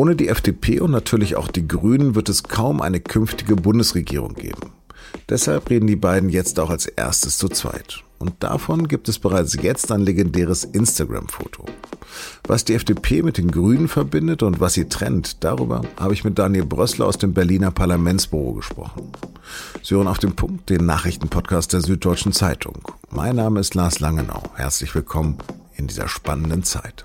Ohne die FDP und natürlich auch die Grünen wird es kaum eine künftige Bundesregierung geben. Deshalb reden die beiden jetzt auch als erstes zu zweit. Und davon gibt es bereits jetzt ein legendäres Instagram-Foto. Was die FDP mit den Grünen verbindet und was sie trennt, darüber habe ich mit Daniel Brössler aus dem Berliner Parlamentsbüro gesprochen. Sie hören auf den Punkt den Nachrichtenpodcast der Süddeutschen Zeitung. Mein Name ist Lars Langenau. Herzlich willkommen in dieser spannenden Zeit.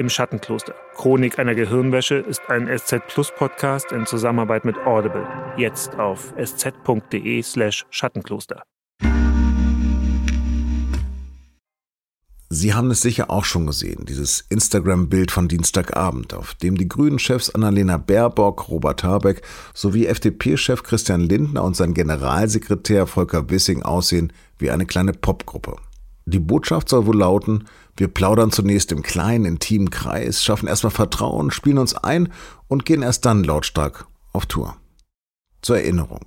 Im Schattenkloster. Chronik einer Gehirnwäsche ist ein SZ Plus Podcast in Zusammenarbeit mit Audible. Jetzt auf sz.de slash Schattenkloster. Sie haben es sicher auch schon gesehen, dieses Instagram-Bild von Dienstagabend, auf dem die Grünen-Chefs Annalena Baerbock, Robert Habeck sowie FDP-Chef Christian Lindner und sein Generalsekretär Volker Wissing aussehen wie eine kleine Popgruppe. Die Botschaft soll wohl lauten, wir plaudern zunächst im kleinen, intimen Kreis, schaffen erstmal Vertrauen, spielen uns ein und gehen erst dann lautstark auf Tour. Zur Erinnerung.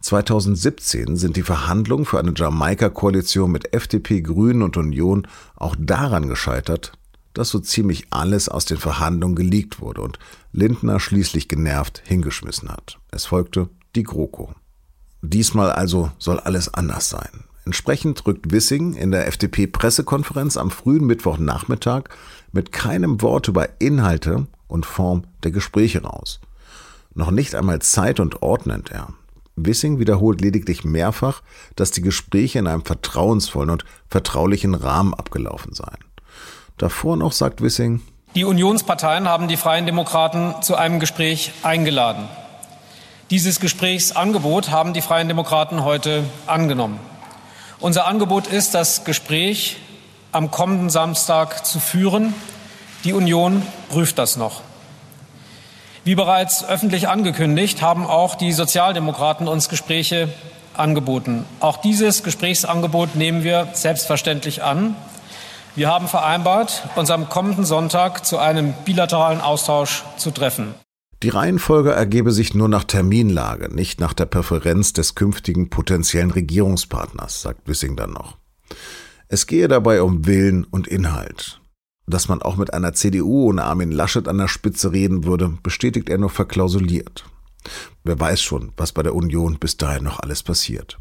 2017 sind die Verhandlungen für eine Jamaika-Koalition mit FDP, Grünen und Union auch daran gescheitert, dass so ziemlich alles aus den Verhandlungen geleakt wurde und Lindner schließlich genervt hingeschmissen hat. Es folgte die GroKo. Diesmal also soll alles anders sein. Entsprechend rückt Wissing in der FDP-Pressekonferenz am frühen Mittwochnachmittag mit keinem Wort über Inhalte und Form der Gespräche raus. Noch nicht einmal Zeit und Ort nennt er. Wissing wiederholt lediglich mehrfach, dass die Gespräche in einem vertrauensvollen und vertraulichen Rahmen abgelaufen seien. Davor noch sagt Wissing, die Unionsparteien haben die Freien Demokraten zu einem Gespräch eingeladen. Dieses Gesprächsangebot haben die Freien Demokraten heute angenommen. Unser Angebot ist, das Gespräch am kommenden Samstag zu führen. Die Union prüft das noch. Wie bereits öffentlich angekündigt, haben auch die Sozialdemokraten uns Gespräche angeboten. Auch dieses Gesprächsangebot nehmen wir selbstverständlich an. Wir haben vereinbart, uns am kommenden Sonntag zu einem bilateralen Austausch zu treffen. Die Reihenfolge ergebe sich nur nach Terminlage, nicht nach der Präferenz des künftigen potenziellen Regierungspartners, sagt Wissing dann noch. Es gehe dabei um Willen und Inhalt. Dass man auch mit einer CDU ohne Armin Laschet an der Spitze reden würde, bestätigt er nur verklausuliert. Wer weiß schon, was bei der Union bis dahin noch alles passiert.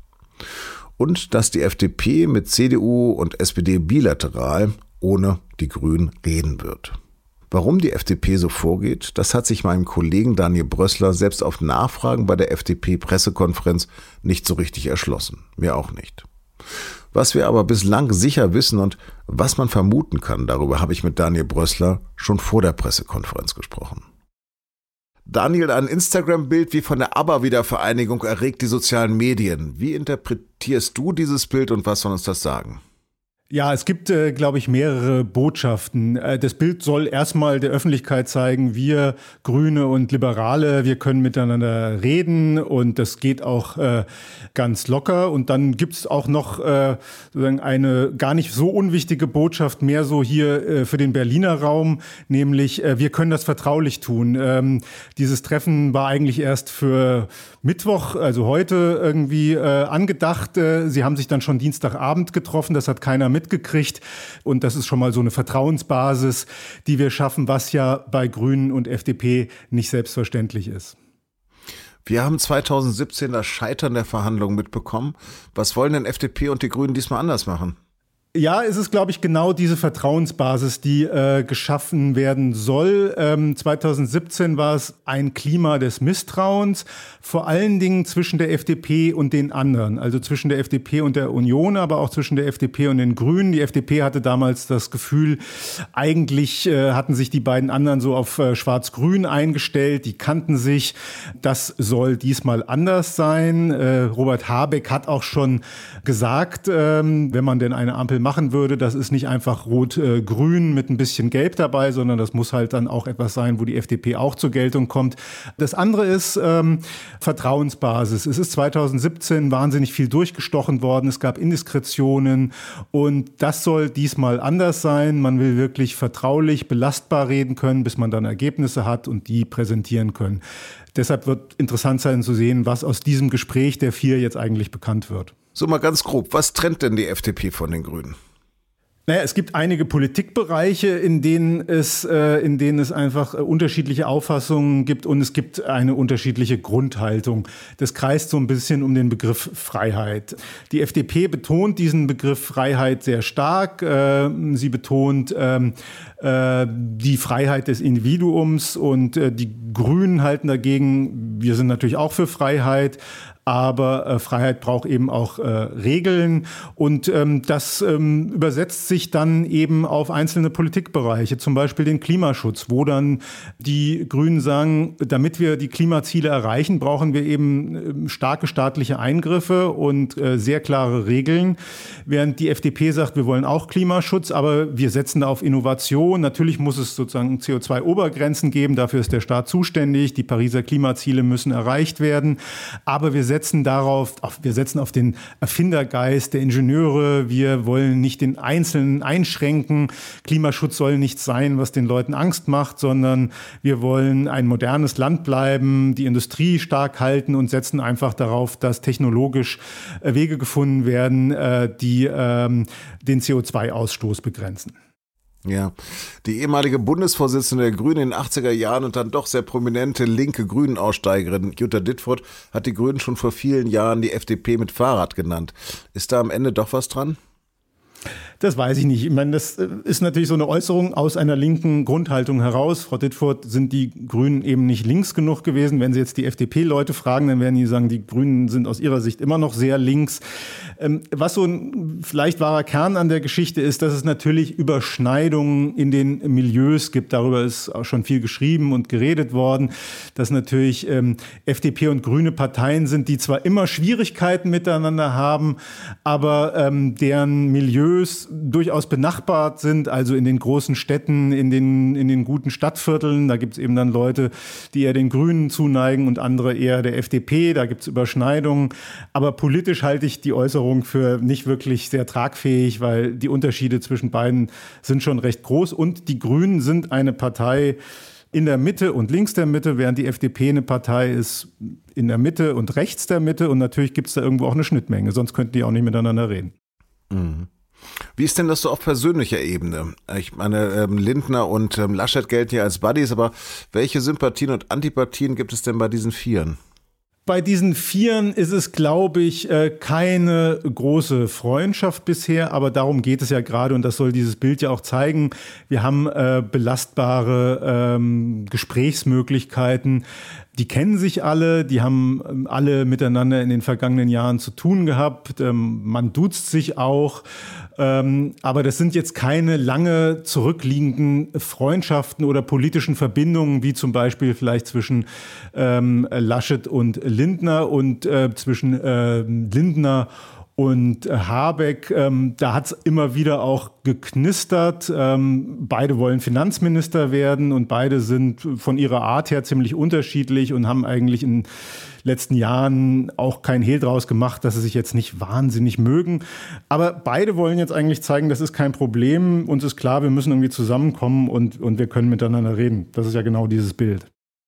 Und dass die FDP mit CDU und SPD bilateral ohne die Grünen reden wird. Warum die FDP so vorgeht, das hat sich meinem Kollegen Daniel Brössler selbst auf Nachfragen bei der FDP-Pressekonferenz nicht so richtig erschlossen. Mir auch nicht. Was wir aber bislang sicher wissen und was man vermuten kann, darüber habe ich mit Daniel Brössler schon vor der Pressekonferenz gesprochen. Daniel, ein Instagram-Bild wie von der ABBA-Wiedervereinigung erregt die sozialen Medien. Wie interpretierst du dieses Bild und was soll uns das sagen? Ja, es gibt, äh, glaube ich, mehrere Botschaften. Äh, das Bild soll erstmal der Öffentlichkeit zeigen, wir Grüne und Liberale, wir können miteinander reden und das geht auch äh, ganz locker. Und dann gibt's auch noch äh, sozusagen eine gar nicht so unwichtige Botschaft mehr so hier äh, für den Berliner Raum, nämlich äh, wir können das vertraulich tun. Ähm, dieses Treffen war eigentlich erst für Mittwoch, also heute irgendwie angedacht. Sie haben sich dann schon Dienstagabend getroffen, das hat keiner mitgekriegt. Und das ist schon mal so eine Vertrauensbasis, die wir schaffen, was ja bei Grünen und FDP nicht selbstverständlich ist. Wir haben 2017 das Scheitern der Verhandlungen mitbekommen. Was wollen denn FDP und die Grünen diesmal anders machen? Ja, es ist, glaube ich, genau diese Vertrauensbasis, die äh, geschaffen werden soll. Ähm, 2017 war es ein Klima des Misstrauens, vor allen Dingen zwischen der FDP und den anderen, also zwischen der FDP und der Union, aber auch zwischen der FDP und den Grünen. Die FDP hatte damals das Gefühl, eigentlich äh, hatten sich die beiden anderen so auf äh, Schwarz-Grün eingestellt, die kannten sich. Das soll diesmal anders sein. Äh, Robert Habeck hat auch schon gesagt, ähm, wenn man denn eine Ampel machen würde. Das ist nicht einfach rot-grün mit ein bisschen gelb dabei, sondern das muss halt dann auch etwas sein, wo die FDP auch zur Geltung kommt. Das andere ist ähm, Vertrauensbasis. Es ist 2017 wahnsinnig viel durchgestochen worden. Es gab Indiskretionen und das soll diesmal anders sein. Man will wirklich vertraulich, belastbar reden können, bis man dann Ergebnisse hat und die präsentieren können. Deshalb wird interessant sein zu sehen, was aus diesem Gespräch der vier jetzt eigentlich bekannt wird. So mal ganz grob, was trennt denn die FDP von den Grünen? Naja, es gibt einige Politikbereiche, in denen es, äh, in denen es einfach äh, unterschiedliche Auffassungen gibt und es gibt eine unterschiedliche Grundhaltung. Das kreist so ein bisschen um den Begriff Freiheit. Die FDP betont diesen Begriff Freiheit sehr stark. Äh, sie betont ähm, äh, die Freiheit des Individuums und äh, die Grünen halten dagegen, wir sind natürlich auch für Freiheit, aber äh, Freiheit braucht eben auch äh, Regeln. Und ähm, das ähm, übersetzt sich dann eben auf einzelne Politikbereiche, zum Beispiel den Klimaschutz, wo dann die Grünen sagen, damit wir die Klimaziele erreichen, brauchen wir eben äh, starke staatliche Eingriffe und äh, sehr klare Regeln, während die FDP sagt, wir wollen auch Klimaschutz, aber wir setzen da auf Innovation. Natürlich muss es sozusagen CO2-Obergrenzen geben, dafür ist der Staat zuständig, die Pariser Klimaziele müssen erreicht werden, aber wir setzen darauf, auf, wir setzen auf den Erfindergeist der Ingenieure. Wir wollen nicht den Einzelnen einschränken. Klimaschutz soll nichts sein, was den Leuten Angst macht, sondern wir wollen ein modernes Land bleiben, die Industrie stark halten und setzen einfach darauf, dass technologisch äh, Wege gefunden werden, äh, die ähm, den CO2-Ausstoß begrenzen. Ja, die ehemalige Bundesvorsitzende der Grünen in den 80er Jahren und dann doch sehr prominente linke Grünen-Aussteigerin Jutta Dittfurt hat die Grünen schon vor vielen Jahren die FDP mit Fahrrad genannt. Ist da am Ende doch was dran? Das weiß ich nicht. Ich meine, das äh, ist natürlich so eine Äußerung aus einer linken Grundhaltung heraus. Frau Dittfurt, sind die Grünen eben nicht links genug gewesen? Wenn Sie jetzt die FDP-Leute fragen, dann werden die sagen, die Grünen sind aus ihrer Sicht immer noch sehr links. Ähm, was so ein vielleicht wahrer Kern an der Geschichte ist, dass es natürlich Überschneidungen in den Milieus gibt. Darüber ist auch schon viel geschrieben und geredet worden, dass natürlich ähm, FDP und grüne Parteien sind, die zwar immer Schwierigkeiten miteinander haben, aber ähm, deren Milieus durchaus benachbart sind, also in den großen Städten, in den, in den guten Stadtvierteln. Da gibt es eben dann Leute, die eher den Grünen zuneigen und andere eher der FDP. Da gibt es Überschneidungen. Aber politisch halte ich die Äußerung für nicht wirklich sehr tragfähig, weil die Unterschiede zwischen beiden sind schon recht groß. Und die Grünen sind eine Partei, in der Mitte und links der Mitte, während die FDP eine Partei ist in der Mitte und rechts der Mitte. Und natürlich gibt es da irgendwo auch eine Schnittmenge, sonst könnten die auch nicht miteinander reden. Mhm. Wie ist denn das so auf persönlicher Ebene? Ich meine, ähm, Lindner und ähm, Laschet gelten ja als Buddies, aber welche Sympathien und Antipathien gibt es denn bei diesen Vieren? Bei diesen Vieren ist es, glaube ich, äh, keine große Freundschaft bisher, aber darum geht es ja gerade und das soll dieses Bild ja auch zeigen. Wir haben äh, belastbare ähm, Gesprächsmöglichkeiten. Die kennen sich alle, die haben ähm, alle miteinander in den vergangenen Jahren zu tun gehabt. Ähm, man duzt sich auch. Ähm, aber das sind jetzt keine lange zurückliegenden Freundschaften oder politischen Verbindungen, wie zum Beispiel vielleicht zwischen Laschet und Lindner und äh, zwischen Lindner und äh, Habeck, ähm, da hat es immer wieder auch geknistert. Ähm, beide wollen Finanzminister werden und beide sind von ihrer Art her ziemlich unterschiedlich und haben eigentlich in letzten Jahren auch kein Hehl draus gemacht, dass sie sich jetzt nicht wahnsinnig mögen. Aber beide wollen jetzt eigentlich zeigen, das ist kein Problem. Uns ist klar, wir müssen irgendwie zusammenkommen und, und wir können miteinander reden. Das ist ja genau dieses Bild.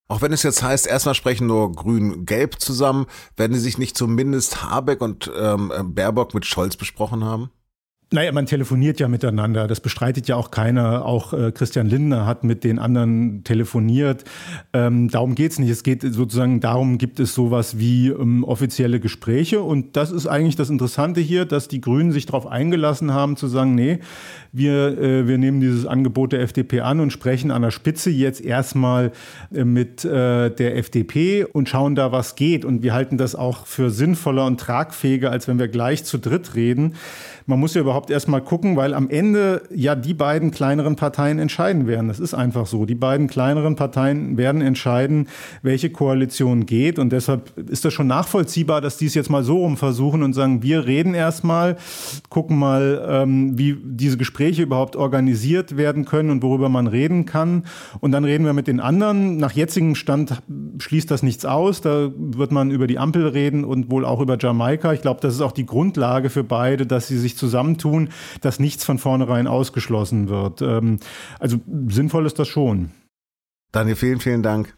Auch wenn es jetzt heißt, erstmal sprechen nur Grün-Gelb zusammen, werden die sich nicht zumindest Habeck und ähm, Baerbock mit Scholz besprochen haben? Naja, man telefoniert ja miteinander. Das bestreitet ja auch keiner. Auch äh, Christian Lindner hat mit den anderen telefoniert. Ähm, darum geht's nicht. Es geht sozusagen darum, gibt es sowas wie ähm, offizielle Gespräche. Und das ist eigentlich das Interessante hier, dass die Grünen sich darauf eingelassen haben, zu sagen, nee, wir, äh, wir nehmen dieses Angebot der FDP an und sprechen an der Spitze jetzt erstmal äh, mit äh, der FDP und schauen da, was geht. Und wir halten das auch für sinnvoller und tragfähiger, als wenn wir gleich zu dritt reden. Man muss ja überhaupt erstmal gucken, weil am Ende ja die beiden kleineren Parteien entscheiden werden. Das ist einfach so. Die beiden kleineren Parteien werden entscheiden, welche Koalition geht. Und deshalb ist das schon nachvollziehbar, dass die es jetzt mal so rum versuchen und sagen, wir reden erstmal, gucken mal, ähm, wie diese Gespräche überhaupt organisiert werden können und worüber man reden kann. Und dann reden wir mit den anderen. Nach jetzigem Stand schließt das nichts aus. Da wird man über die Ampel reden und wohl auch über Jamaika. Ich glaube, das ist auch die Grundlage für beide, dass sie sich zusammentun, dass nichts von vornherein ausgeschlossen wird. Ähm, also sinnvoll ist das schon. Daniel, vielen, vielen Dank.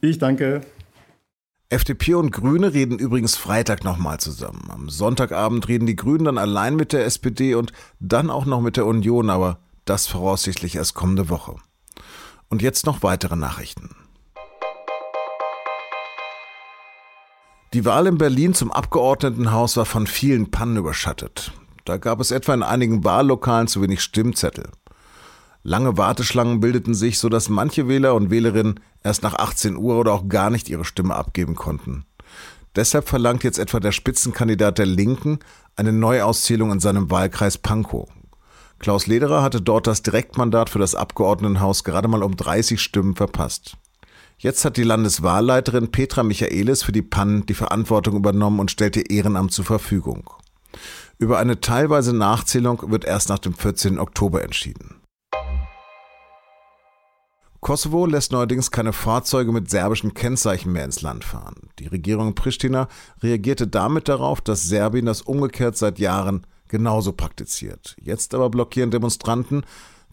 Ich danke. FDP und Grüne reden übrigens Freitag nochmal zusammen. Am Sonntagabend reden die Grünen dann allein mit der SPD und dann auch noch mit der Union, aber das voraussichtlich erst kommende Woche. Und jetzt noch weitere Nachrichten. Die Wahl in Berlin zum Abgeordnetenhaus war von vielen Pannen überschattet. Da gab es etwa in einigen Wahllokalen zu wenig Stimmzettel. Lange Warteschlangen bildeten sich, sodass manche Wähler und Wählerinnen erst nach 18 Uhr oder auch gar nicht ihre Stimme abgeben konnten. Deshalb verlangt jetzt etwa der Spitzenkandidat der Linken eine Neuauszählung in seinem Wahlkreis Pankow. Klaus Lederer hatte dort das Direktmandat für das Abgeordnetenhaus gerade mal um 30 Stimmen verpasst. Jetzt hat die Landeswahlleiterin Petra Michaelis für die Pannen die Verantwortung übernommen und stellt ihr Ehrenamt zur Verfügung. Über eine teilweise Nachzählung wird erst nach dem 14. Oktober entschieden. Kosovo lässt neuerdings keine Fahrzeuge mit serbischen Kennzeichen mehr ins Land fahren. Die Regierung in Pristina reagierte damit darauf, dass Serbien das umgekehrt seit Jahren genauso praktiziert. Jetzt aber blockieren Demonstranten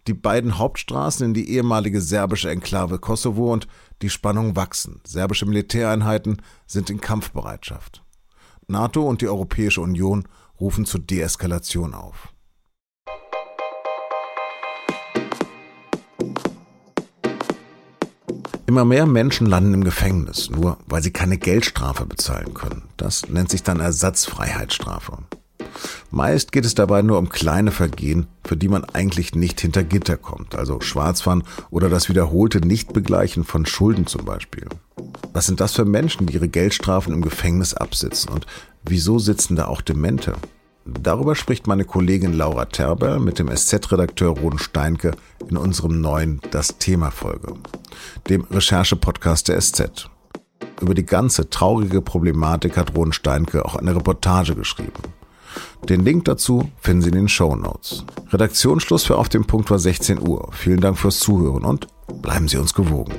die beiden Hauptstraßen in die ehemalige serbische Enklave Kosovo und die Spannungen wachsen. Serbische Militäreinheiten sind in Kampfbereitschaft. NATO und die Europäische Union rufen zur Deeskalation auf. Immer mehr Menschen landen im Gefängnis, nur weil sie keine Geldstrafe bezahlen können. Das nennt sich dann Ersatzfreiheitsstrafe. Meist geht es dabei nur um kleine Vergehen, für die man eigentlich nicht hinter Gitter kommt, also Schwarzfahren oder das wiederholte Nichtbegleichen von Schulden zum Beispiel. Was sind das für Menschen, die ihre Geldstrafen im Gefängnis absitzen und wieso sitzen da auch Demente? Darüber spricht meine Kollegin Laura Terber mit dem SZ-Redakteur Roden Steinke in unserem neuen Das Thema Folge, dem Recherche-Podcast der SZ. Über die ganze traurige Problematik hat Roden Steinke auch eine Reportage geschrieben. Den Link dazu finden Sie in den Show Notes. Redaktionsschluss für Auf dem Punkt war 16 Uhr. Vielen Dank fürs Zuhören und bleiben Sie uns gewogen.